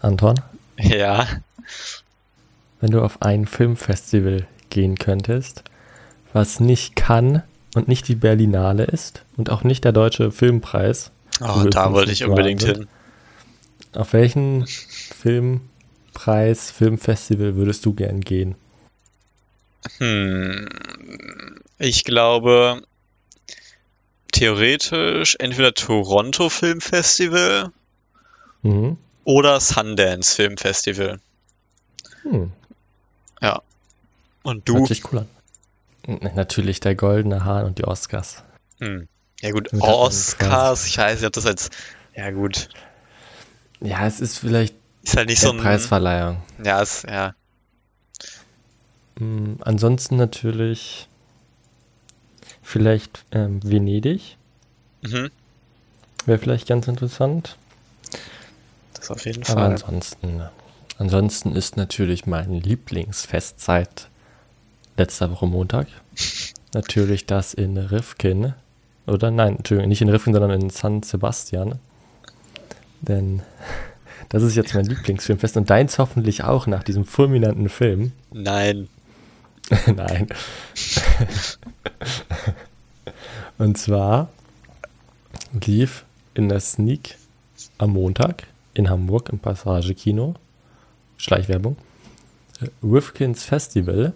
Anton, Ja. wenn du auf ein Filmfestival gehen könntest, was nicht Cannes und nicht die Berlinale ist und auch nicht der Deutsche Filmpreis, Oh, da wollte ich unbedingt waren, hin. auf welchen Filmpreis, Filmfestival würdest du gern gehen? Hm. Ich glaube, theoretisch entweder Toronto Film Festival Mhm. Oder Sundance Film Festival. Hm. Und Hört du? sich cool an. Natürlich der Goldene Hahn und die Oscars. Hm. Ja gut, Mit Oscars, ich weiß nicht, ob das als, ja gut, Ja, es ist vielleicht ist halt nicht so ein, Preisverleihung. ja, ist, ja, Mm, ansonsten natürlich vielleicht ähm, Venedig. mhm. Wäre vielleicht ganz interessant. Das auf jeden Aber Fall. ansonsten, ansonsten ist natürlich mein Lieblingsfestzeit letzter Woche Montag. natürlich das in Rifkin. Oder nein, Entschuldigung, nicht in Rifkin, sondern in San Sebastian. Denn das ist jetzt mein Lieblingsfilmfest und deins hoffentlich auch nach diesem fulminanten Film. Nein. Nein. Und zwar lief in der Sneak am Montag in Hamburg im Passage Kino, Schleichwerbung, äh, Rifkins Festival.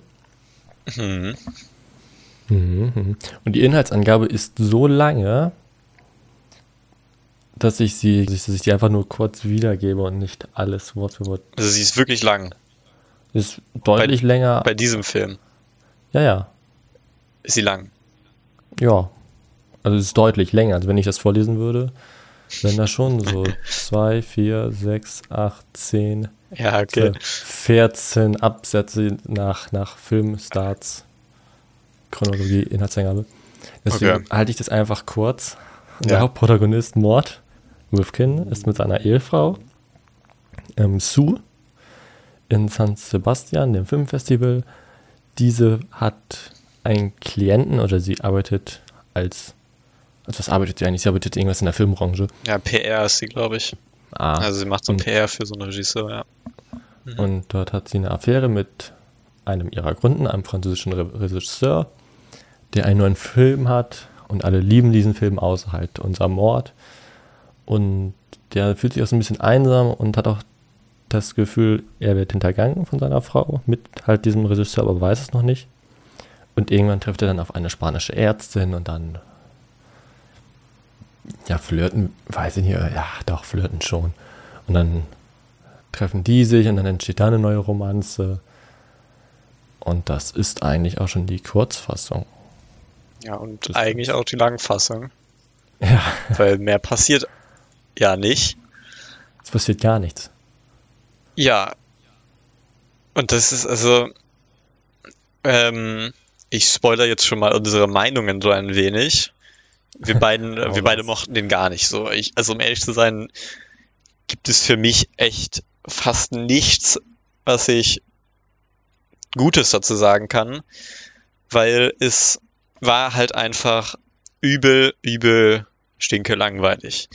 Mhm. Mhm, mhm. Und die Inhaltsangabe ist so lange, dass ich sie, dass ich die einfach nur kurz wiedergebe und nicht alles Wort für Wort. Also sie ist wirklich lang. Ist deutlich länger. Bei diesem Film ja, ja. ist sie lang. Ja. Also es ist deutlich länger. Also wenn ich das vorlesen würde, wären das schon so 2, 4, 6, 8, 10, Ja, okay. 14 Absätze nach, nach Filmstarts, Chronologie, Inhaltsangabe. Deswegen Okay. halte ich das einfach kurz. Ja. Der Hauptprotagonist Mord, Rifkin, ist mit seiner Ehefrau ähm, Sue in San Sebastian, dem Filmfestival. Diese hat einen Klienten oder sie arbeitet als, als was arbeitet sie eigentlich? Sie arbeitet irgendwas in der Filmbranche. Ja, PR ist sie, glaube ich. Ah, Also sie macht so PR für so einen Regisseur, ja. Und dort hat sie eine Affäre mit einem ihrer Kunden, einem französischen Re Regisseur, der einen neuen Film hat und alle lieben diesen Film außer halt unser Mord. Und der fühlt sich auch so ein bisschen einsam und hat auch das Gefühl, er wird hintergangen von seiner Frau mit halt diesem Regisseur, aber weiß es noch nicht. Und irgendwann trifft er dann auf eine spanische Ärztin und dann ja, flirten, weiß ich nicht, ja, doch, flirten schon. Und dann treffen die sich und dann entsteht da eine neue Romanze. Und das ist eigentlich auch schon die Kurzfassung. Ja, und Das- eigentlich auch die Langfassung. Ja, Weil mehr passiert ja nicht. es passiert gar nichts. Ja. Und das ist also. Ähm, ich spoiler jetzt schon mal unsere Meinungen so ein wenig. Wir beiden, Hau wir beide mochten den gar nicht so. Ich, also um ehrlich zu sein, gibt es für mich echt fast nichts, was ich Gutes dazu sagen kann, weil es war halt einfach übel, übel, stinke langweilig.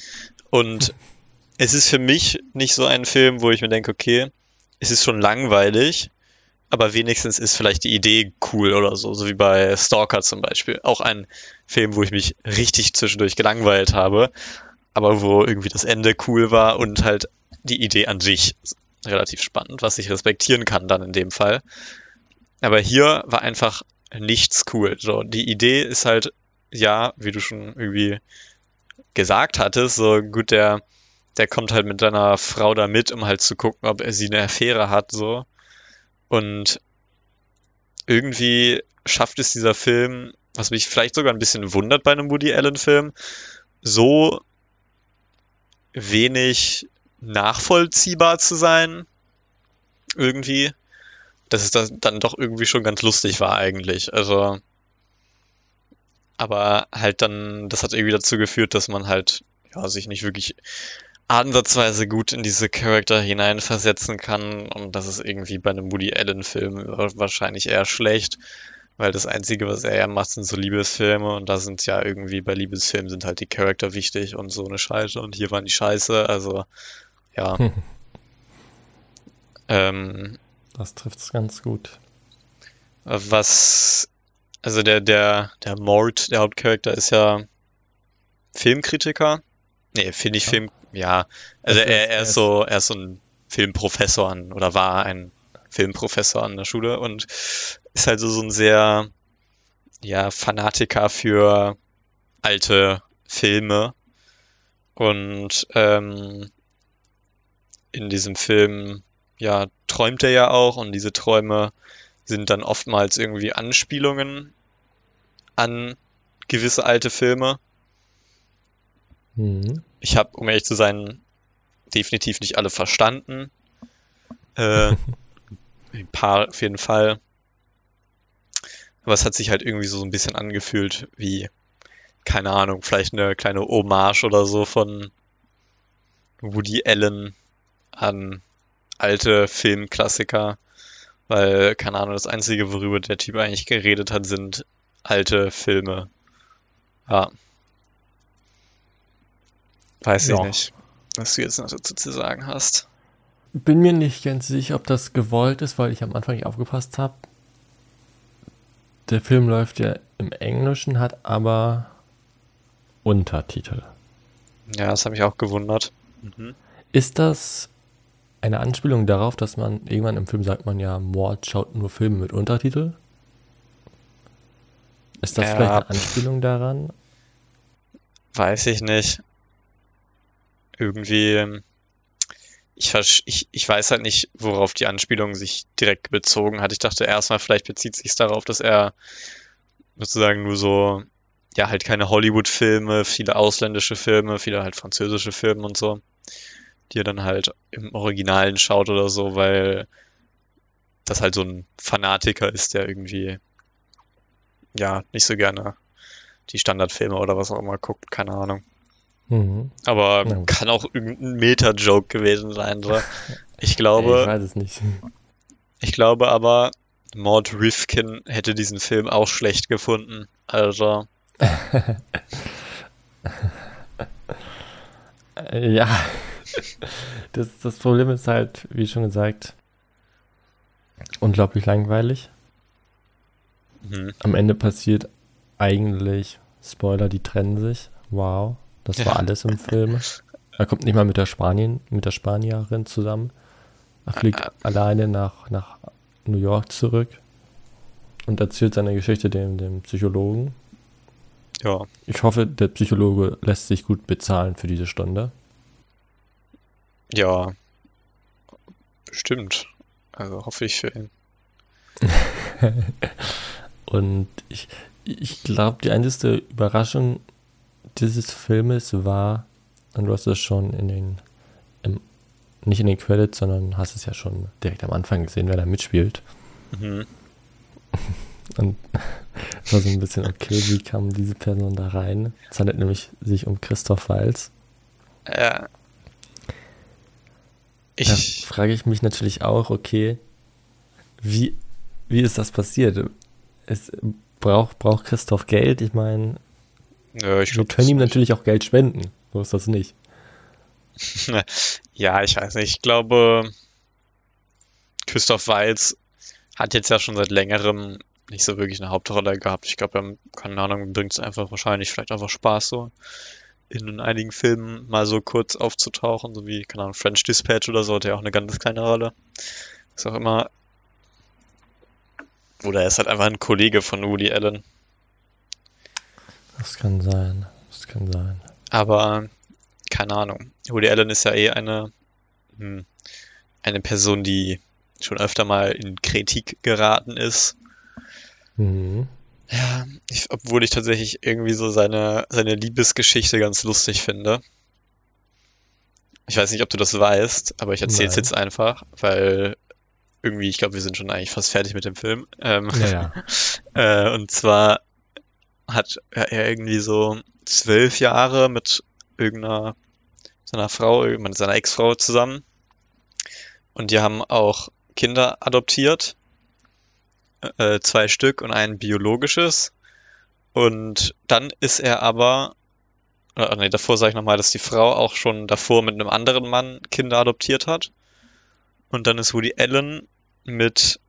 Und es ist für mich nicht so ein Film, wo ich mir denke, okay, es ist schon langweilig, aber wenigstens ist vielleicht die Idee cool oder so, so wie bei Stalker zum Beispiel. Auch ein Film, wo ich mich richtig zwischendurch gelangweilt habe, aber wo irgendwie das Ende cool war und halt die Idee an sich relativ spannend, was ich respektieren kann dann in dem Fall. Aber hier war einfach nichts cool. So, die Idee ist halt, ja, wie du schon irgendwie gesagt hattest, so gut, der, der kommt halt mit seiner Frau da mit, um halt zu gucken, ob er sie eine Affäre hat, so. Und irgendwie schafft es dieser Film, was mich vielleicht sogar ein bisschen wundert bei einem Woody Allen-Film, so wenig nachvollziehbar zu sein, irgendwie, dass es dann doch irgendwie schon ganz lustig war eigentlich. Also, aber halt dann, das hat irgendwie dazu geführt, dass man halt ja, sich nicht wirklich ansatzweise gut in diese Charakter hineinversetzen kann und das ist irgendwie bei einem Woody Allen Film wahrscheinlich eher schlecht, weil das einzige, was er ja macht, sind so Liebesfilme und da sind ja irgendwie bei Liebesfilmen sind halt die Charakter wichtig und so eine Scheiße und hier waren die Scheiße, also ja. Ähm, Das trifft es ganz gut. was, also der, der, der Mort, der Hauptcharakter, ist ja Filmkritiker. Nee, finde ich Ja. Film, ja. Also er, er ist- ist so, er ist so ein Filmprofessor an, oder war ein Filmprofessor an der Schule und ist halt so, so ein sehr, ja, Fanatiker für alte Filme. Und ähm, in diesem Film, ja, träumt er ja auch und diese Träume sind dann oftmals irgendwie Anspielungen an gewisse alte Filme. Mhm. Ich habe, um ehrlich zu sein, definitiv nicht alle verstanden. Äh, ein paar auf jeden Fall. Aber es hat sich halt irgendwie so ein bisschen angefühlt wie, keine Ahnung, vielleicht eine kleine Hommage oder so von Woody Allen an alte Filmklassiker. Weil, keine Ahnung, das Einzige, worüber der Typ eigentlich geredet hat, sind alte Filme. Ja. Weiß ich Ja. nicht, was du jetzt noch dazu zu sagen hast. Bin mir nicht ganz sicher, ob das gewollt ist, weil ich am Anfang nicht aufgepasst habe. Der Film läuft ja im Englischen, hat aber Untertitel. Ja, das habe ich auch gewundert. Mhm. Ist das eine Anspielung darauf, dass man irgendwann im Film sagt man ja, Mord schaut nur Filme mit Untertitel? Ist das Ja, vielleicht eine. Anspielung daran? Weiß ich nicht. Irgendwie, ähm, ich, ich, ich weiß halt nicht, worauf die Anspielung sich direkt bezogen hat. Ich dachte erstmal, vielleicht bezieht sich darauf, dass er sozusagen nur so, ja, halt keine Hollywood-Filme, viele ausländische Filme, viele halt französische Filme und so, die er dann halt im Originalen schaut oder so, weil das halt so ein Fanatiker ist, der irgendwie, ja, nicht so gerne die Standardfilme oder was auch immer guckt, keine Ahnung. Mhm. Aber gut. kann auch irgendein Meta-Joke gewesen sein. So. Ich glaube, ich weiß es nicht. ich glaube aber, Mort Rifkin hätte diesen Film auch schlecht gefunden. Also, Ja, das, das Problem ist halt, wie schon gesagt, unglaublich langweilig. hm, Am Ende passiert eigentlich, Spoiler, die trennen sich. Wow, das war alles im Film. Er kommt nicht mal mit der Spanien, mit der Spanierin zusammen. Er fliegt Ah. alleine nach, nach New York zurück und erzählt seine Geschichte dem, dem Psychologen. ja, Ich hoffe, der Psychologe lässt sich gut bezahlen für diese Stunde. ja, bestimmt. Also hoffe ich für ihn. Und ich, ich glaube, die einzige Überraschung dieses Filmes war, und du hast es schon in den, im, nicht in den Credits, sondern hast es ja schon direkt am Anfang gesehen, wer da mitspielt. Mhm. Und es war so ein bisschen, okay, wie kam diese Person da rein? Es handelt nämlich sich um Christoph Walz. Da ich, frage ich mich natürlich auch, okay, wie, wie ist das passiert? Es braucht, braucht Christoph Geld? Ich meine, nö, ich wir glaub, können ihm natürlich auch Geld spenden. So ist das nicht. Ja, ich weiß nicht. Ich glaube, Christoph Waltz hat jetzt ja schon seit längerem nicht so wirklich eine Hauptrolle gehabt. Ich glaube, er, keine Ahnung, bringt es einfach wahrscheinlich vielleicht einfach Spaß, so in einigen Filmen mal so kurz aufzutauchen, so wie, keine Ahnung, French Dispatch oder so, hat er auch eine ganz kleine Rolle. Ist auch immer. Oder er ist halt einfach ein Kollege von Woody Allen. Das kann sein. Das kann sein. Aber keine Ahnung. Woody Allen ist ja eh eine, hm, eine Person, die schon öfter mal in Kritik geraten ist. Mhm. Ja, ich, obwohl ich tatsächlich irgendwie so seine, seine Liebesgeschichte ganz lustig finde. Ich weiß nicht, ob du das weißt, aber ich erzähle es jetzt einfach, weil irgendwie, ich glaube, wir sind schon eigentlich fast fertig mit dem Film. Ähm, Ja, ja. Äh, und zwar hat er irgendwie so zwölf Jahre mit irgendeiner seiner Frau, mit seiner Ex-Frau zusammen. Und die haben auch Kinder adoptiert. Äh, zwei Stück und ein biologisches. Und dann ist er aber, äh, nee, davor sage ich nochmal, dass die Frau auch schon davor mit einem anderen Mann Kinder adoptiert hat. Und dann ist Woody Allen mit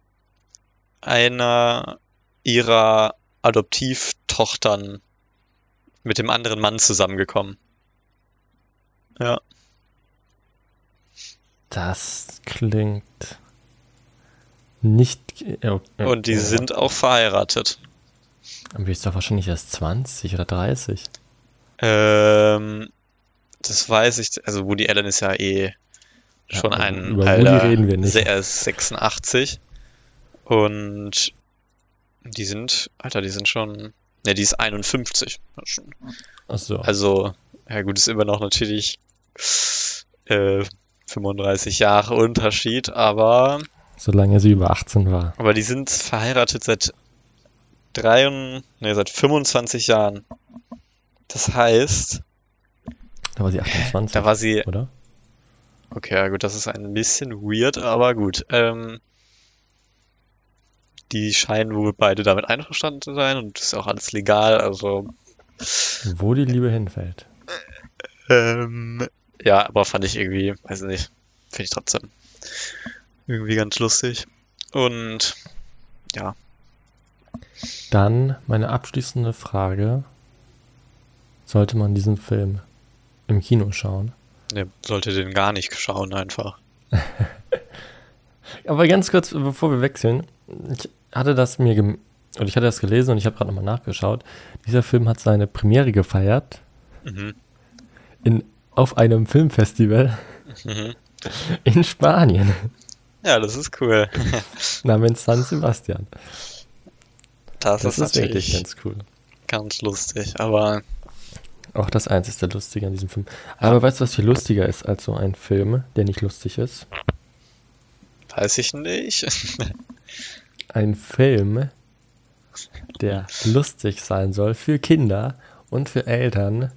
einer ihrer Adoptivtochtern mit dem anderen Mann zusammengekommen. Ja. Das klingt nicht. äh, Und die äh, sind auch verheiratet. Aber die ist doch wahrscheinlich erst 20 oder 30. Ähm, das weiß ich. Also Woody Allen ist ja eh Ja, schon aber ein über Woody alter, reden wir nicht. Er ist 86 und die sind, Alter, die sind schon, ne, die ist 51. Ja, schon. Achso. Also, ja gut, ist immer noch natürlich äh, 35 Jahre Unterschied, aber, solange sie über 18 war. aber die sind verheiratet seit drei, und- nee, seit 25 Jahren. Das heißt, Da war sie 28. da war sie oder? Okay, ja gut, das ist ein bisschen weird, aber gut. Ähm, die scheinen wohl beide damit einverstanden zu sein und ist auch alles legal, also Wo die Liebe hinfällt. ähm, ja, aber fand ich irgendwie, weiß nicht, finde ich trotzdem irgendwie ganz lustig. Und ja, Dann meine abschließende Frage. Sollte man diesen Film im Kino schauen? ne, sollte den gar nicht schauen einfach. Aber ganz kurz, bevor wir wechseln. Ich hatte das mir gem oder ich hatte das gelesen und ich habe gerade nochmal nachgeschaut. Dieser Film hat seine Premiere gefeiert Mhm. in, auf einem Filmfestival Mhm. in Spanien Ja, das ist cool. namens San Sebastian. Das, Das ist ist wirklich ganz cool. ganz lustig, aber Auch das einzige Lustige an diesem Film. Aber weißt du, was viel lustiger ist als so ein Film, der nicht lustig ist? weiß ich nicht. Ein Film, der lustig sein soll für Kinder und für Eltern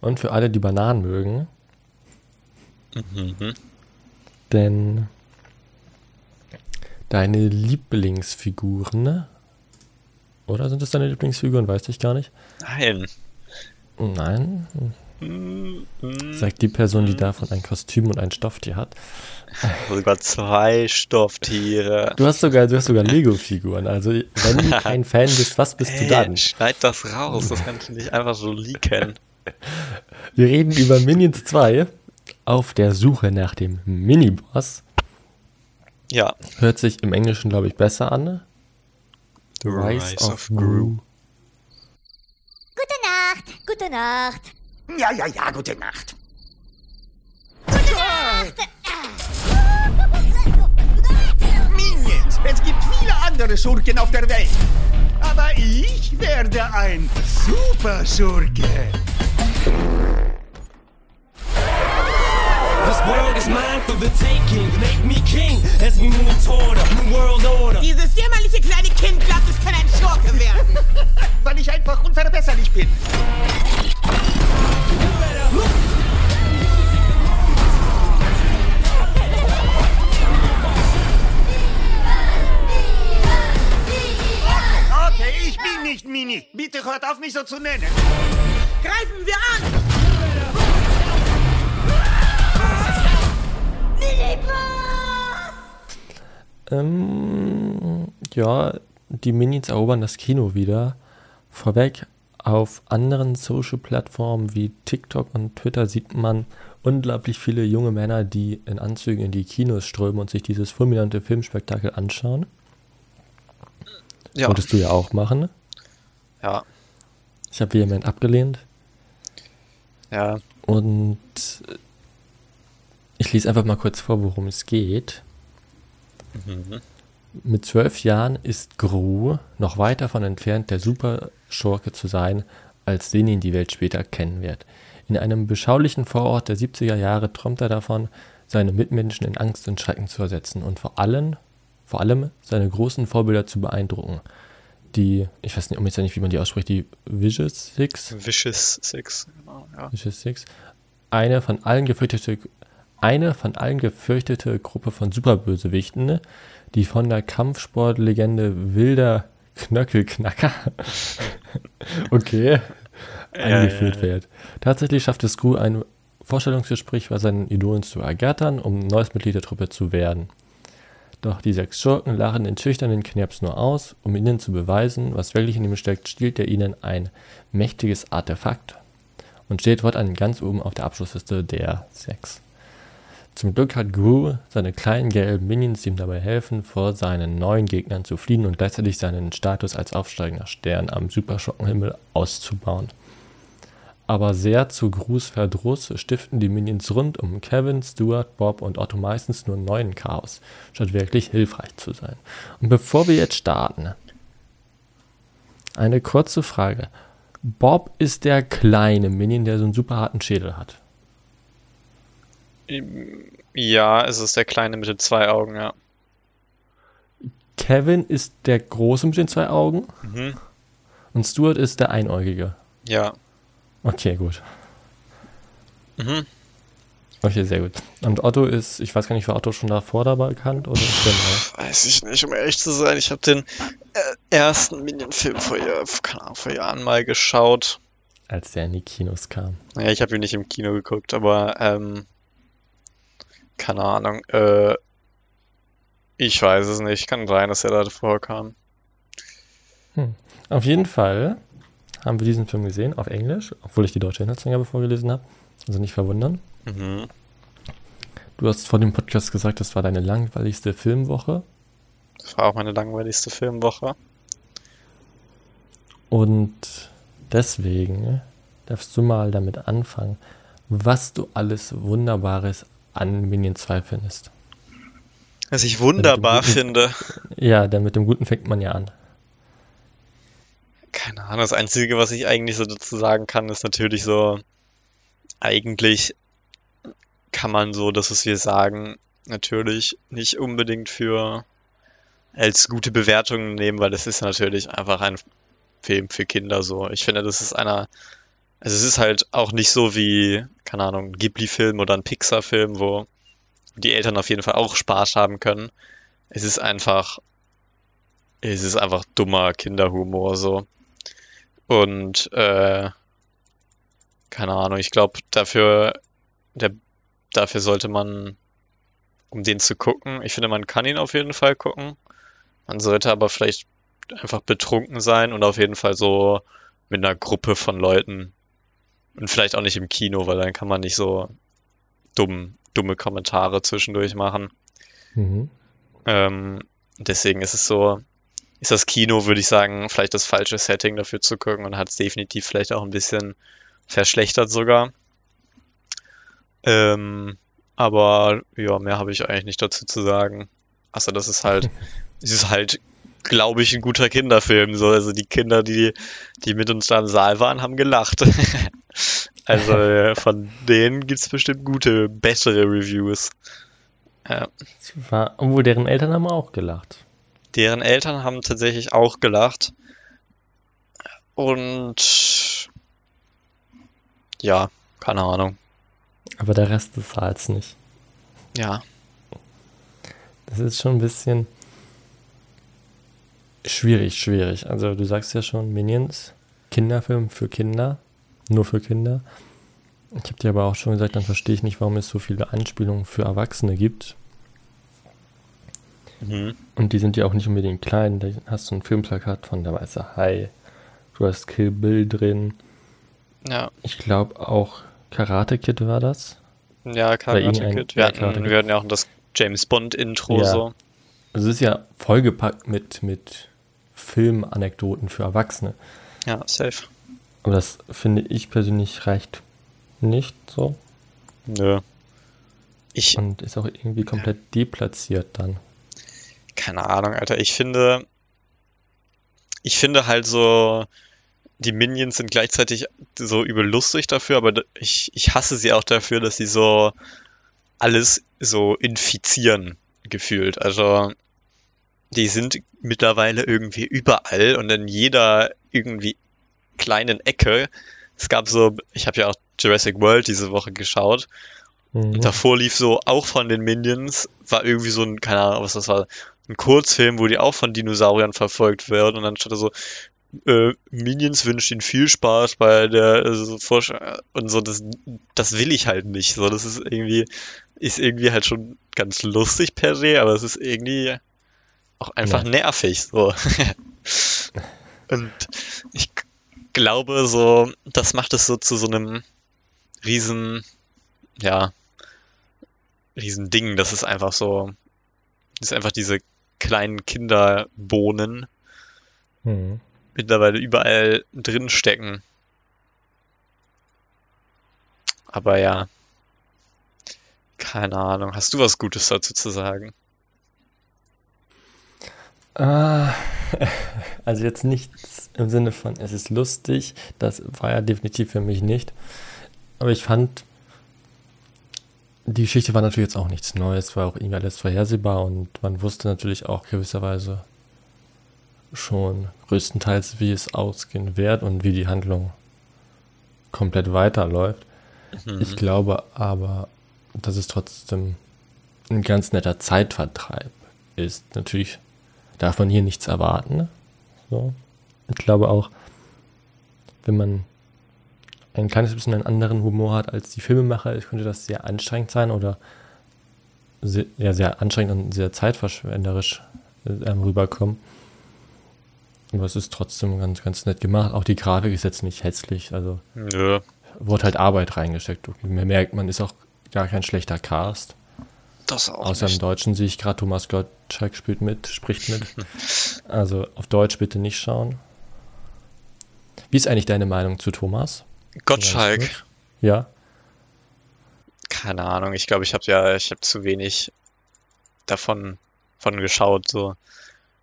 und für alle, die Bananen mögen. Mhm. Denn deine Lieblingsfiguren, oder sind es deine Lieblingsfiguren? Weiß ich gar nicht. Nein. Nein. Sagt die Person, die davon ein Kostüm und ein Stofftier hat. Sogar zwei Stofftiere. Du hast sogar, du hast sogar Lego-Figuren. Also wenn du kein Fan bist, was bist du Hey, dann? schneid das raus, das kannst du nicht einfach so leaken. Wir reden über Minions 2 auf der Suche nach dem Miniboss. Ja. Hört sich im Englischen, glaube ich, besser an. The Rise of Gru. Gute Nacht, gute Nacht. Ja, ja, ja, gute Nacht. Minions, es gibt viele andere Schurken auf der Welt. Aber ich werde ein Super-Schurke. Dieses jämmerliche kleine Kind glaubt, es kann ein Schurke werden. Weil ich einfach unverbesserlich bin. Okay, ich bin nicht Mini. Bitte hört auf, mich so zu nennen. Greifen wir an! Ähm, ja, die Minions erobern das Kino wieder. Vorweg, auf anderen Social-Plattformen wie TikTok und Twitter sieht man unglaublich viele junge Männer, die in Anzügen in die Kinos strömen und sich dieses fulminante Filmspektakel anschauen. Ja. Wolltest du ja auch machen. Ja. Ich habe vehement abgelehnt. Ja. Und ich lese einfach mal kurz vor, worum es geht. Mhm. Mit zwölf Jahren ist Gru noch weit davon entfernt, der Superschurke zu sein, als den ihn die Welt später kennen wird. In einem beschaulichen Vorort der 70er Jahre träumt er davon, seine Mitmenschen in Angst und Schrecken zu ersetzen und vor allem, vor allem seine großen Vorbilder zu beeindrucken. Die, ich weiß nicht, um jetzt nicht, wie man die ausspricht, die Vicious Six, Vicious Six. Genau, ja. Vicious Six, eine von allen gefürchtete, eine von allen gefürchtete Gruppe von Superbösewichten, die von der Kampfsportlegende Wilder Knöckelknacker okay, Ja, eingeführt ja, ja. wird. Tatsächlich schafft es Gru, ein Vorstellungsgespräch bei seinen Idolen zu ergattern, um neues Mitglied der Truppe zu werden. Doch die sechs Schurken lachen den schüchternen Knirps nur aus, um ihnen zu beweisen, was wirklich in ihm steckt, stiehlt er ihnen ein mächtiges Artefakt und steht fortan ganz oben auf der Abschlussliste der sechs. Zum Glück hat Gru seine kleinen gelben Minions, die ihm dabei helfen, vor seinen neuen Gegnern zu fliehen und gleichzeitig seinen Status als aufsteigender Stern am Superschockenhimmel auszubauen. Aber sehr zu Grus Verdruss stiften die Minions rund um Kevin, Stuart, Bob und Otto meistens nur neuen Chaos, statt wirklich hilfreich zu sein. Und bevor wir jetzt starten, eine kurze Frage. Bob ist der kleine Minion, der so einen super harten Schädel hat. Ja, es ist der Kleine mit den zwei Augen, ja. Kevin ist der Große mit den zwei Augen. Mhm. Und Stuart ist der Einäugige. Ja. Okay, gut. Mhm. Okay, sehr gut. Und Otto ist, ich weiß gar nicht, war Otto schon davor dabei bekannt oder ist der neu? Weiß ich nicht, um ehrlich zu sein. Ich habe den äh, ersten Minion-Film vor, Jahr- vor Jahren mal geschaut. Als der in die Kinos kam. Naja, ich habe ihn nicht im Kino geguckt, aber ähm, keine Ahnung. Äh, ich weiß es nicht. Kann sein, dass er da vorkam. Auf jeden Fall haben wir diesen Film gesehen, auf Englisch, obwohl ich die deutsche Inhaltsangabe vorgelesen habe. Also nicht verwundern. Mhm. Du hast vor dem Podcast gesagt, das war deine langweiligste Filmwoche. Das war auch meine langweiligste Filmwoche. Und deswegen darfst du mal damit anfangen, was du alles Wunderbares an Minion 2 findest. Was ich wunderbar guten- finde. Ja, denn mit dem Guten fängt man ja an. Keine Ahnung, das Einzige, was ich eigentlich so dazu sagen kann, ist natürlich so, eigentlich kann man so, das, was wir sagen, natürlich nicht unbedingt für als gute Bewertungen nehmen, weil es ist natürlich einfach ein Film für Kinder so. Ich finde, das ist einer, also es ist halt auch nicht so wie, keine Ahnung, ein Ghibli-Film oder ein Pixar-Film, wo die Eltern auf jeden Fall auch Spaß haben können. Es ist einfach, es ist einfach dummer Kinderhumor so. Und äh, keine Ahnung, ich glaube, dafür, der, dafür sollte man, um den zu gucken, ich finde, man kann ihn auf jeden Fall gucken. Man sollte aber vielleicht einfach betrunken sein und auf jeden Fall so mit einer Gruppe von Leuten und vielleicht auch nicht im Kino, weil dann kann man nicht so dumm, dumme Kommentare zwischendurch machen. Mhm. Ähm, deswegen ist es so, ist das Kino, würde ich sagen, vielleicht das falsche Setting dafür zu gucken und hat es definitiv vielleicht auch ein bisschen verschlechtert sogar. Ähm, aber ja, mehr habe ich eigentlich nicht dazu zu sagen. Also das ist halt, es ist halt, glaube ich, ein guter Kinderfilm. So, also die Kinder, die, die mit uns da im Saal waren, haben gelacht. also äh, von denen gibt's bestimmt gute, bessere Reviews. Ja. Es War, obwohl deren Eltern haben auch gelacht. Deren Eltern haben tatsächlich auch gelacht. Und ja, keine Ahnung. Aber der Rest des Saals nicht. Ja, Das ist schon ein bisschen schwierig, schwierig. Also du sagst ja schon, Minions, Kinderfilm für Kinder, nur für Kinder. Ich habe dir aber auch schon gesagt, dann verstehe ich nicht, warum es so viele Anspielungen für Erwachsene gibt. mhm. Und die sind ja auch nicht unbedingt klein. Da hast du ein Filmplakat von der Weiße Hai. Du hast Kill Bill drin. ja, Ich glaube auch Karate Kid war das. ja, Karate Kid. ja, Wir hatten, Karate Kid. wir hatten ja auch das James Bond Intro Ja. so. Also es ist ja vollgepackt mit, mit Filmanekdoten für Erwachsene. Ja, safe. Aber das finde ich persönlich reicht nicht so. Nö. Ich, Und ist auch irgendwie komplett deplatziert dann. keine Ahnung, Alter. Ich finde, ich finde halt so, die Minions sind gleichzeitig so übel lustig dafür, aber ich, ich hasse sie auch dafür, dass sie so alles so infizieren gefühlt. Also, die sind mittlerweile irgendwie überall und in jeder irgendwie kleinen Ecke. Es gab so, ich habe ja auch Jurassic World diese Woche geschaut Mhm. und davor lief so auch von den Minions, war irgendwie so ein, keine Ahnung, was das war, ein Kurzfilm, wo die auch von Dinosauriern verfolgt werden und dann stand da so, äh, Minions wünscht ihnen viel Spaß bei der also Forsch und so, das, das will ich halt nicht. So, das ist irgendwie, ist irgendwie halt schon ganz lustig per se, aber es ist irgendwie auch einfach Ja. nervig. So. und ich glaube, so, das macht es so zu so einem riesen, ja, riesen Ding. Das ist einfach so, das ist einfach diese kleinen Kinderbohnen Hm. mittlerweile überall drin stecken. Aber ja, keine Ahnung. Hast du was Gutes dazu zu sagen? Ah, also jetzt nichts im Sinne von, es ist lustig. Das war ja definitiv für mich nicht. Aber ich fand, die Geschichte war natürlich jetzt auch nichts Neues, war auch irgendwie alles vorhersehbar und man wusste natürlich auch gewisserweise schon größtenteils, wie es ausgehen wird und wie die Handlung komplett weiterläuft. Ich glaube aber, dass es trotzdem ein ganz netter Zeitvertreib ist. Natürlich darf man hier nichts erwarten. So. Ich glaube auch, wenn man ein kleines bisschen einen anderen Humor hat als die Filmemacher, könnte das sehr anstrengend sein oder sehr, ja, sehr anstrengend und sehr zeitverschwenderisch ähm, rüberkommen. Aber es ist trotzdem ganz, ganz nett gemacht. Auch die Grafik ist jetzt nicht hässlich. Also Nö, wurde halt Arbeit reingesteckt. Man merkt, man ist auch gar kein schlechter Cast. Das auch Außer im nicht. Deutschen sehe ich gerade, Thomas Gottschalk spielt mit, spricht mit. Also auf Deutsch bitte nicht schauen. Wie ist eigentlich deine Meinung zu Thomas? Gottschalk. Ja. keine Ahnung. Ich glaube, ich habe ja, ich habe zu wenig davon von geschaut. So,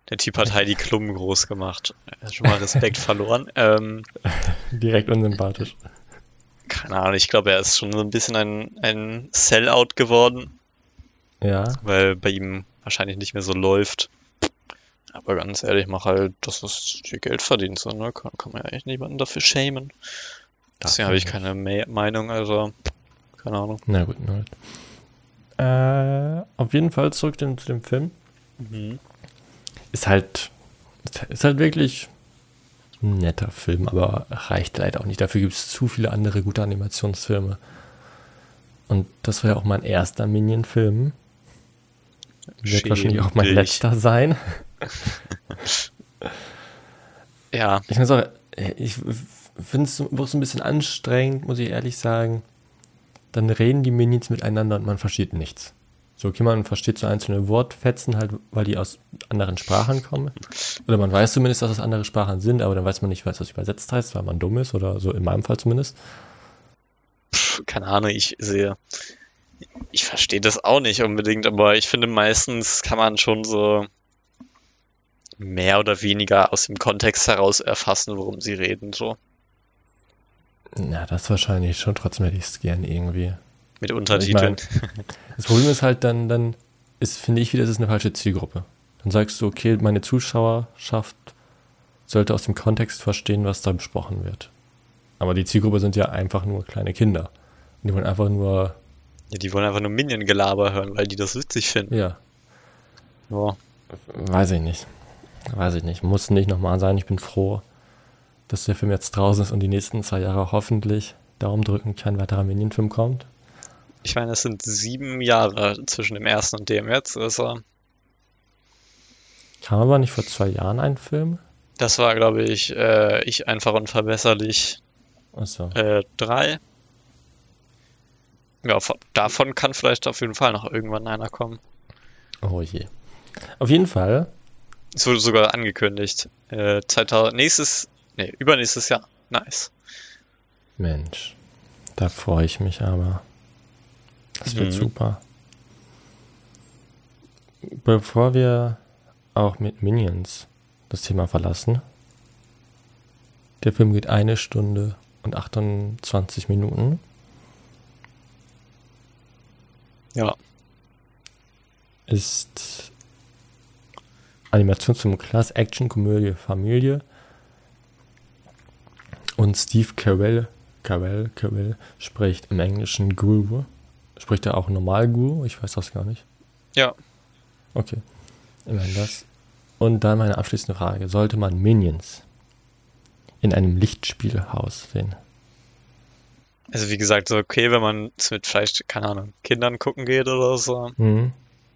der Typ hat Heidi Klum groß gemacht. Er hat schon mal Respekt verloren. Ähm, Direkt unsympathisch. keine Ahnung. Ich glaube, er ist schon so ein bisschen ein ein Sellout geworden. Ja. weil bei ihm wahrscheinlich nicht mehr so läuft. Aber ganz ehrlich, mach halt, dass das dir Geld verdient, so, ne? Kann, kann man ja echt niemanden dafür schämen. Deswegen habe ich keine Me Meinung, also keine Ahnung. Na gut, na gut. Äh, auf jeden Fall zurück zu dem Film. Ist halt, ist halt wirklich ein netter Film, aber reicht leider auch nicht. Dafür gibt es zu viele andere gute Animationsfilme. Und das war ja auch mein erster Minion-Film. Wird wahrscheinlich auch mein Schäm dich. letzter sein. Ja, Ich muss auch, ich finde es so, so ein bisschen anstrengend, muss ich ehrlich sagen. Dann reden die Minions miteinander und man versteht nichts. So, okay, man versteht so einzelne Wortfetzen halt, weil die aus anderen Sprachen kommen. Oder man weiß zumindest, dass es andere Sprachen sind, aber dann weiß man nicht, was das übersetzt heißt, weil man dumm ist oder so, in meinem Fall zumindest. pf, keine Ahnung, ich sehe. Ich verstehe das auch nicht unbedingt, aber ich finde meistens kann man schon so mehr oder weniger aus dem Kontext heraus erfassen, worum sie reden, so. Ja, das wahrscheinlich schon, trotzdem hätte ich es gern irgendwie. Mit Untertiteln. Das Problem ist halt dann, dann ist, finde ich wieder, es ist eine falsche Zielgruppe. Dann sagst du, okay, meine Zuschauerschaft sollte aus dem Kontext verstehen, was da besprochen wird. Aber die Zielgruppe sind ja einfach nur kleine Kinder. Und die wollen einfach nur, Ja, die wollen einfach nur Minion-Gelaber hören, weil die das witzig finden. ja, Ja. weiß ich nicht. Weiß ich nicht. Muss nicht nochmal sein. Ich bin froh, dass der Film jetzt draußen ist und die nächsten zwei Jahre hoffentlich Daumen drücken, kein weiterer Minion-Film kommt. Ich meine, es sind sieben Jahre zwischen dem ersten und dem jetzt. Also, Kam aber nicht vor zwei Jahren ein Film? das war, glaube ich, äh, ich einfach unverbesserlich Achso. äh, drei. Ja, von, davon kann vielleicht auf jeden Fall noch irgendwann einer kommen. Oh je. Auf jeden Fall Es wurde sogar angekündigt. Äh, 2000, nächstes, nee, übernächstes Jahr. Nice. Mensch, da freue ich mich aber. Das wird Mhm. super. Bevor wir auch mit Minions das Thema verlassen, der Film geht eine Stunde und 28 Minuten. Ja. Ist Animation zum Class, Action, Komödie, Familie. Und Steve Carell, Carell, Carell spricht im Englischen Guru. Spricht er auch normal Guru? Ich weiß das gar nicht. Ja. Okay. Immerhin das. Und dann meine abschließende Frage. Sollte man Minions in einem Lichtspielhaus sehen. Also wie gesagt, so okay, wenn man es mit vielleicht, keine Ahnung, Kindern gucken geht oder so, Mhm.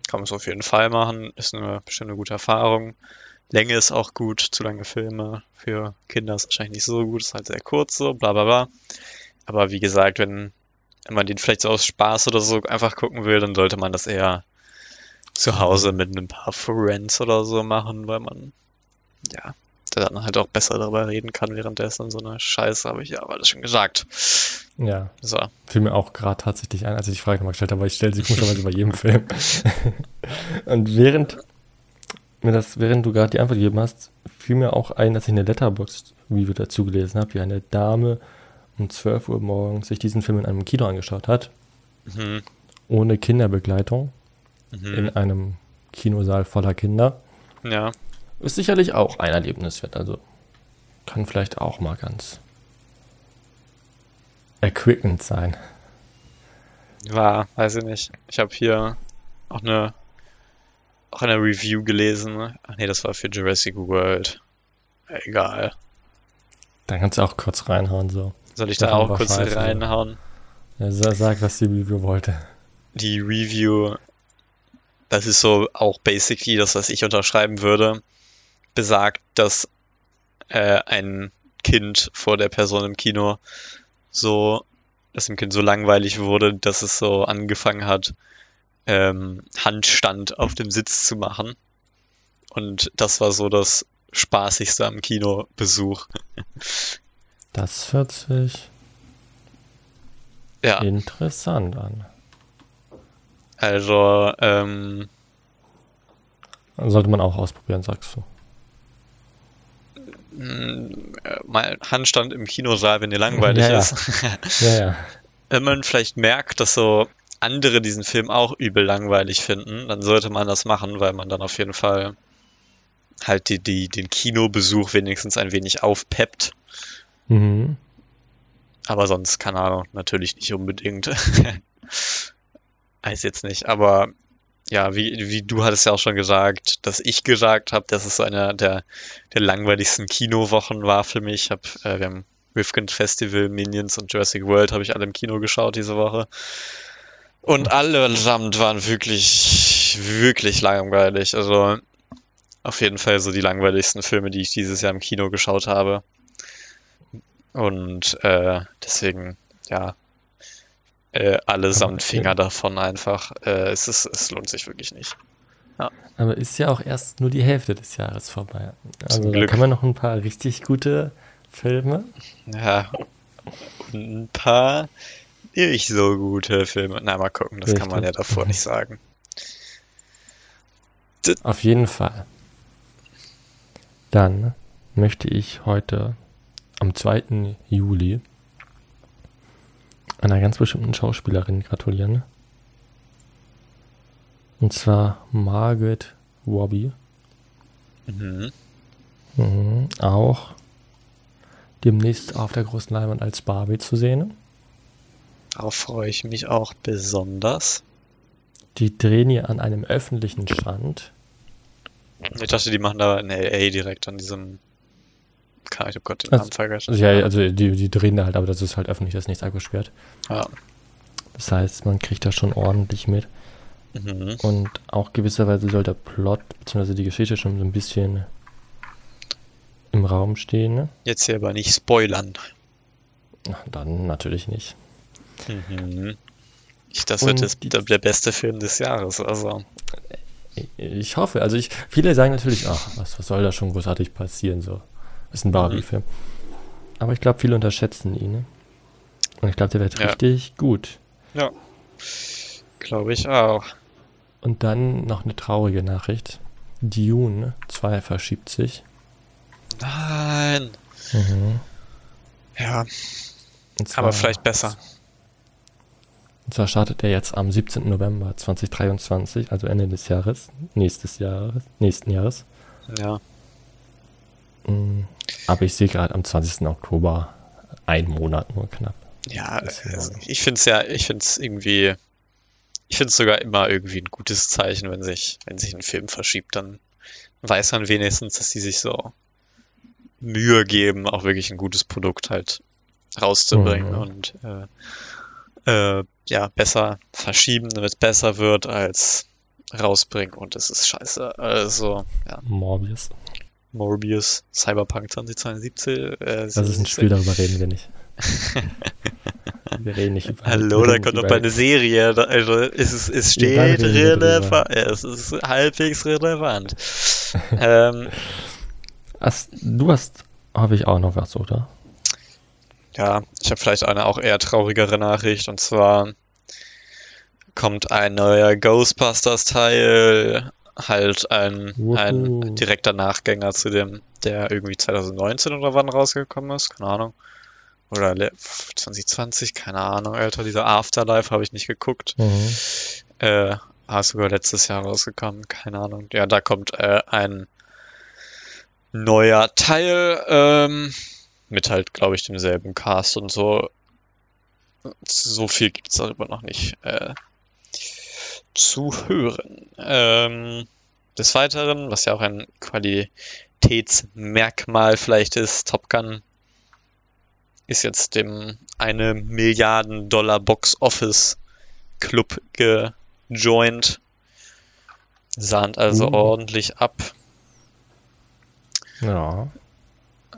kann man es auf jeden Fall machen. Ist eine bestimmt eine gute Erfahrung. Länge ist auch gut, zu lange Filme für Kinder ist wahrscheinlich nicht so gut, ist halt sehr kurz so, bla bla bla. Aber wie gesagt, wenn, wenn man den vielleicht so aus Spaß oder so einfach gucken will, dann sollte man das eher zu Hause mit ein paar Friends oder so machen, weil man, ja, da dann halt auch besser darüber reden kann währenddessen. So eine Scheiße habe ich ja aber das schon gesagt. Ja, So. fiel mir auch gerade tatsächlich ein, als ich die Frage nochmal gestellt habe, weil ich stelle sie komischerweise bei jedem Film. Und während mir das, während du gerade die Antwort gegeben hast, fiel mir auch ein, dass ich eine Letterboxd-Review dazu gelesen habe, wie eine Dame um 12 Uhr morgens sich diesen Film in einem Kino angeschaut hat, Mhm. ohne Kinderbegleitung, Mhm. in einem Kinosaal voller Kinder. Ja. Ist sicherlich auch ein Erlebnis wert, also kann vielleicht auch mal ganz erquickend sein. War, weiß ich nicht. Ich habe hier auch eine auch eine Review gelesen. Ach nee, das war für Jurassic World. Egal. Dann kannst du auch kurz reinhauen, so. Soll ich Ja, da auch kurz scheiße. reinhauen? Ja, sa- sag, was die Review wollte. Die Review, das ist so auch basically das, was ich unterschreiben würde, besagt, dass äh, ein Kind vor der Person im Kino so, dass dem Kind so langweilig wurde, dass es so angefangen hat, ähm, Handstand auf dem Sitz zu machen. Und das war so das Spaßigste am Kinobesuch. Das hört sich Ja, interessant an. also, ähm, Sollte man auch ausprobieren, sagst du. Äh, mal Handstand im Kinosaal, wenn dir langweilig Ja, ist. Ja. wenn man vielleicht merkt, dass so andere diesen Film auch übel langweilig finden, dann sollte man das machen, weil man dann auf jeden Fall halt die, die, den Kinobesuch wenigstens ein wenig aufpeppt. Mhm. Aber sonst, keine Ahnung, natürlich nicht unbedingt. Weiß jetzt nicht, aber ja, wie, wie du hattest ja auch schon gesagt, dass ich gesagt habe, dass es so einer der, der langweiligsten Kinowochen war für mich. Ich hab, äh, wir haben Rifkind Festival, Minions und Jurassic World habe ich alle im Kino geschaut diese Woche. Und allesamt waren wirklich, wirklich langweilig. Also auf jeden Fall so die langweiligsten Filme, die ich dieses Jahr im Kino geschaut habe. Und äh, deswegen, ja, äh, allesamt Finger ja. davon einfach. Äh, es, ist, es lohnt sich wirklich nicht. Aber ist ja auch erst nur die Hälfte des Jahres vorbei. Also da Glück. kann man noch ein paar richtig gute Filme. Ja, und ein paar nicht so gute Filme. Na, mal gucken, das kann man ja Richtig. davor nicht sagen. Auf jeden Fall. Dann möchte ich heute am 2. Juli einer ganz bestimmten Schauspielerin gratulieren. Und zwar Margaret Robbie. Mhm. Mhm. Auch demnächst auf der großen Leinwand als Barbie zu sehen. Darauf freue ich mich auch besonders. Die drehen hier an einem öffentlichen Strand. Ich dachte, die machen da in LA direkt an diesem. Ahnung, ich hab Gott den Also- Namen vergessen. Also, ja, also die, die drehen da halt, aber das ist halt öffentlich, das ist nichts abgesperrt. Ja. Das heißt, man kriegt da schon ordentlich mit. Mhm. Und auch gewisserweise soll der Plot bzw. die Geschichte schon so ein bisschen im Raum stehen. Ne? Jetzt hier aber nicht spoilern. Na, Dann natürlich nicht. Mhm. Ich, das wird Und jetzt die- der, der beste Film des Jahres. Also, Ich hoffe, also ich, viele sagen natürlich, ach, was, was soll da schon großartig passieren, so. Ist ein Barbie-Film. Aber ich glaube, viele unterschätzen ihn. Ne? Und ich glaube, der wird Ja. richtig gut. ja. Glaube ich auch. Und dann noch eine traurige Nachricht. Dune 2 verschiebt sich. Nein. Mhm. Ja, Und aber zwar- vielleicht besser. Und zwar startet er jetzt am 17. November 2023, also Ende des Jahres, nächstes Jahres, nächsten Jahres. Ja. Aber ich sehe gerade am 20. Oktober ein Monat nur knapp. Ja, also ich finde es ja, ich finde es irgendwie, ich finde es sogar immer irgendwie ein gutes Zeichen, wenn sich, wenn sich ein Film verschiebt, dann weiß man wenigstens, dass die sich so Mühe geben, auch wirklich ein gutes Produkt halt rauszubringen Mhm. und äh, äh, ja, besser verschieben, damit es besser wird, als rausbringen und es ist scheiße. Also, ja, Morbius. Morbius, Cyberpunk 2072. Äh, Das ist ein Spiel, darüber reden wir nicht. wir reden nicht über Hallo, da kommt bei eine Serie. Da, also es, ist, es steht relevant. Es ist halbwegs relevant. ähm, Hast, du hast, habe ich auch noch was, oder? ja, ich habe vielleicht eine auch eher traurigere Nachricht. Und zwar kommt ein neuer Ghostbusters-Teil. Halt ein, Wuhu. ein direkter Nachgänger zu dem, der irgendwie 2019 oder wann rausgekommen ist. Keine Ahnung. Oder le- 2020, keine Ahnung, Alter. Dieser Afterlife habe ich nicht geguckt. Mhm. Äh, ah, ist sogar letztes Jahr rausgekommen, keine Ahnung. Ja, da kommt äh, ein neuer Teil ähm, mit halt, glaube ich, demselben Cast und so. So viel gibt's darüber noch nicht äh, zu hören. Ähm, des Weiteren, was ja auch ein Qualitätsmerkmal vielleicht ist, Top Gun ist jetzt dem eine Milliarden Dollar Box Office Club gejoint. Sahnt also Uh. ordentlich ab. Ja,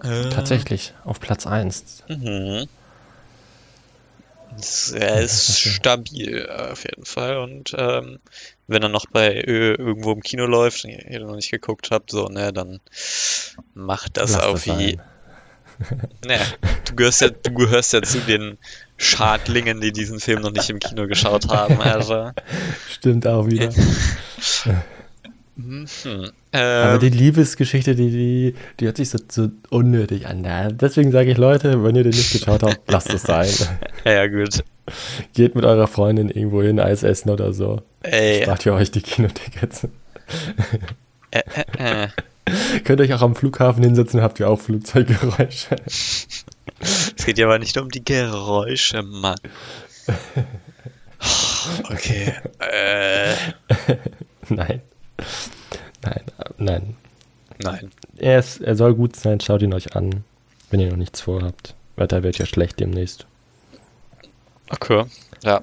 Äh, tatsächlich, auf Platz 1. Mhm. Er ist stabil auf jeden Fall und ähm, wenn er noch bei äh, irgendwo im Kino läuft ihr noch nicht geguckt habt, so, ne, dann macht das Lass auf sein. Ne, du gehörst ja, du gehörst ja zu den Schadlingen, die diesen Film noch nicht im Kino geschaut haben, also. Stimmt auch wieder. Mhm. Aber Ähm, die Liebesgeschichte, die, die, die hört sich so, so unnötig an. Ja, Deswegen sage ich, Leute, wenn ihr den nicht geschaut habt, lasst es sein. ja, gut. Geht mit eurer Freundin irgendwo hin, Eis essen oder so. Ey, Spart ihr euch die Kinotickets. äh, äh. Könnt euch auch am Flughafen hinsetzen, habt ihr auch Flugzeuggeräusche. Es geht ja aber nicht um die Geräusche, Mann. Okay. Äh, nein. Nein, nein. nein. Er, ist, er soll gut sein, schaut ihn euch an, wenn ihr noch nichts vorhabt. Wetter wird ja schlecht demnächst. Okay. Ja.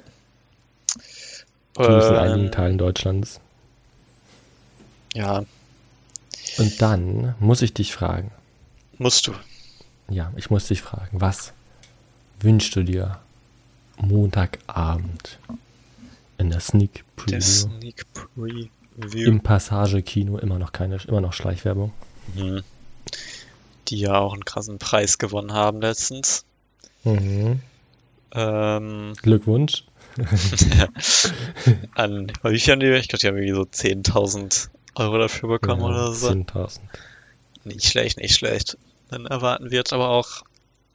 Zumindest in Ähm, einigen Teilen Deutschlands. Ja, Und dann muss ich dich fragen. musst du. Ja, ich muss dich fragen, was wünschst du dir Montagabend in der Sneak Der Preview Sneak Preview. Im Passage-Kino immer noch keine, immer noch Schleichwerbung? Mhm. Die ja auch einen krassen Preis gewonnen haben letztens. Mhm. Ähm, Glückwunsch. an, wie viel haben die? Ich glaube, die haben irgendwie so 10.000 Euro dafür bekommen Ja, oder so. 10.000. Nicht schlecht, nicht schlecht. Dann erwarten wir jetzt aber auch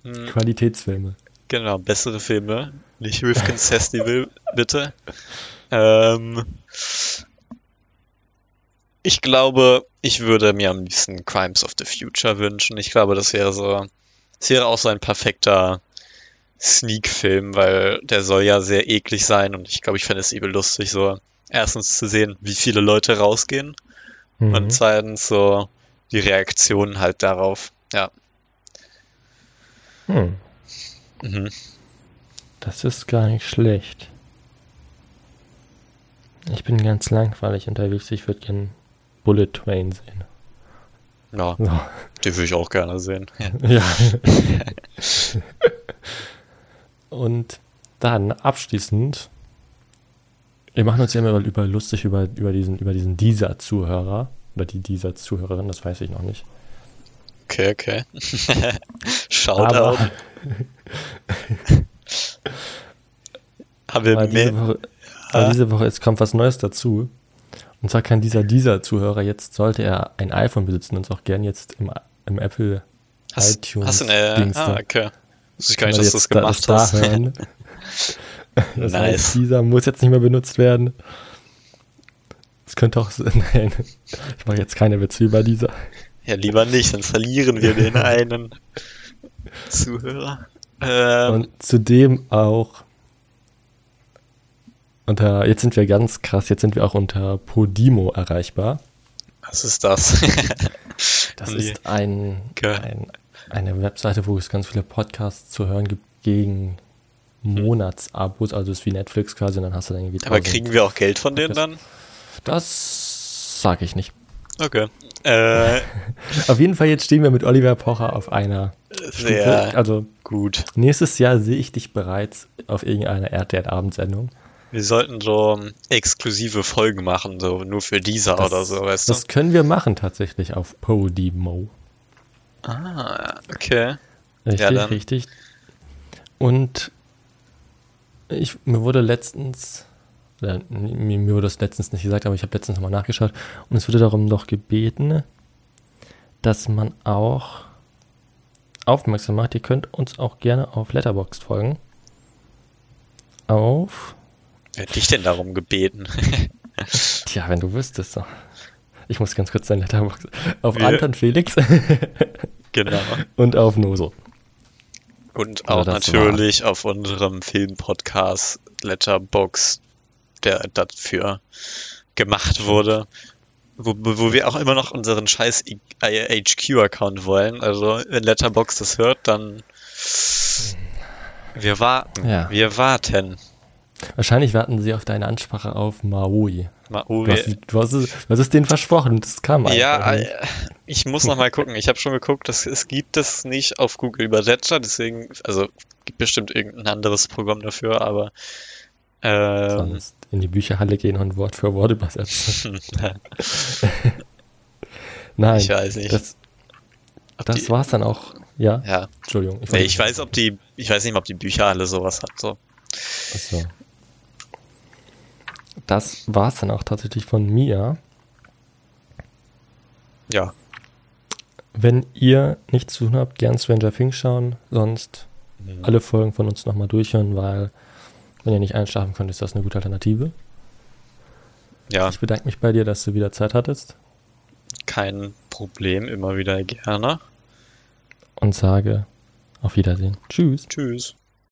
mh, Qualitätsfilme. Genau, bessere Filme. Nicht Rifkin's Festival, bitte. Ähm, ich glaube, ich würde mir am liebsten Crimes of the Future wünschen. Ich glaube, das wäre so, das wäre auch so ein perfekter Sneak-Film, weil der soll ja sehr eklig sein und ich glaube, ich fände es übel lustig, so erstens zu sehen, wie viele Leute rausgehen Mhm. und zweitens so die Reaktionen halt darauf. Ja. Hm, Mhm. das ist gar nicht schlecht. Ich bin ganz langweilig unterwegs. Ich würde gern Bullet Train sehen. Ja, So. den würde ich auch gerne sehen. Ja. Und dann abschließend, wir machen uns ja immer über lustig über, über diesen, über diesen Dieser-Zuhörer. Oder die Dieser-Zuhörerin, das weiß ich noch nicht. Okay, okay. Shoutout. Haben wir aber, diese? Woche, aber diese Woche jetzt kommt was Neues dazu. Und zwar kann dieser Dieser-Zuhörer jetzt, sollte er ein iPhone besitzen, uns auch gern jetzt im, im Apple Hast, iTunes hast du eine. Ah, da. okay. Wusste ich gar Kann nicht, dass du das da- gemacht da hast. hören. Das Nice. heißt, dieser muss jetzt nicht mehr benutzt werden. Es könnte auch sein. Nein, ich mache jetzt keine Witze über dieser. ja, lieber nicht, dann verlieren wir den einen Zuhörer. Ähm, Und zudem auch unter, jetzt sind wir ganz krass, jetzt sind wir auch unter Podimo erreichbar. was ist das? Das Nee. ist ein, Okay. ein eine Webseite, wo es ganz viele Podcasts zu hören gibt gegen Monatsabos, also ist wie Netflix quasi, und dann hast du dann irgendwie Aber 1000. kriegen wir auch Geld von denen dann? Das sage ich nicht. Okay. Äh, Auf jeden Fall, jetzt stehen wir mit Oliver Pocher auf einer Stufe. sehr Also gut. nächstes Jahr sehe ich dich bereits auf irgendeiner RTL-Abendsendung. Wir sollten so ähm, exklusive Folgen machen, so nur für dieser Das- oder so, weißt du? Das können wir machen tatsächlich auf Podimo. Ah, okay. Richtig, Ja, dann. richtig. Und ich, mir wurde letztens, mir, mir wurde das letztens nicht gesagt, aber ich habe letztens nochmal nachgeschaut und es wurde darum noch gebeten, dass man auch aufmerksam macht, ihr könnt uns auch gerne auf Letterboxd folgen. Auf, Wer hat dich denn darum gebeten? tja, wenn du wüsstest. so. Ich muss ganz kurz dein Letterboxd. Auf Wir- Anton Felix genau. und auf Noso. Und auch natürlich auf unserem Filmpodcast Letterbox, der dafür gemacht wurde. Wo, wo wir auch immer noch unseren scheiß HQ-Account wollen. Also, wenn Letterbox das hört, dann. Wir warten. Ja. Wir warten. Wahrscheinlich warten sie auf deine Ansprache auf Maui. Oh, Du hast, du, hast es, du hast es denen versprochen es kam ja, einfach nicht. äh, ich muss noch mal gucken. Ich habe schon geguckt, dass, es gibt es nicht auf Google Übersetzer, deswegen, also gibt bestimmt irgendein anderes Programm dafür, aber ähm, Sonst in die Bücherhalle gehen und Wort für Wort übersetzen. Nein, ich weiß nicht. das, ob das die- war's dann auch. Ja, Ja, Entschuldigung. nee, wollte- ich weiß, ob die, ich weiß nicht mal, ob die Bücherhalle sowas hat. So. Achso. Das war's dann auch tatsächlich von mir. Ja, Wenn ihr nichts zu tun habt, gern Stranger Things schauen, sonst Mhm. alle Folgen von uns nochmal durchhören, weil wenn ihr nicht einschlafen könnt, ist das eine gute Alternative. ja, Ich bedanke mich bei dir, dass du wieder Zeit hattest kein Problem, immer wieder gerne. und sage auf Wiedersehen. Tschüss. Tschüss.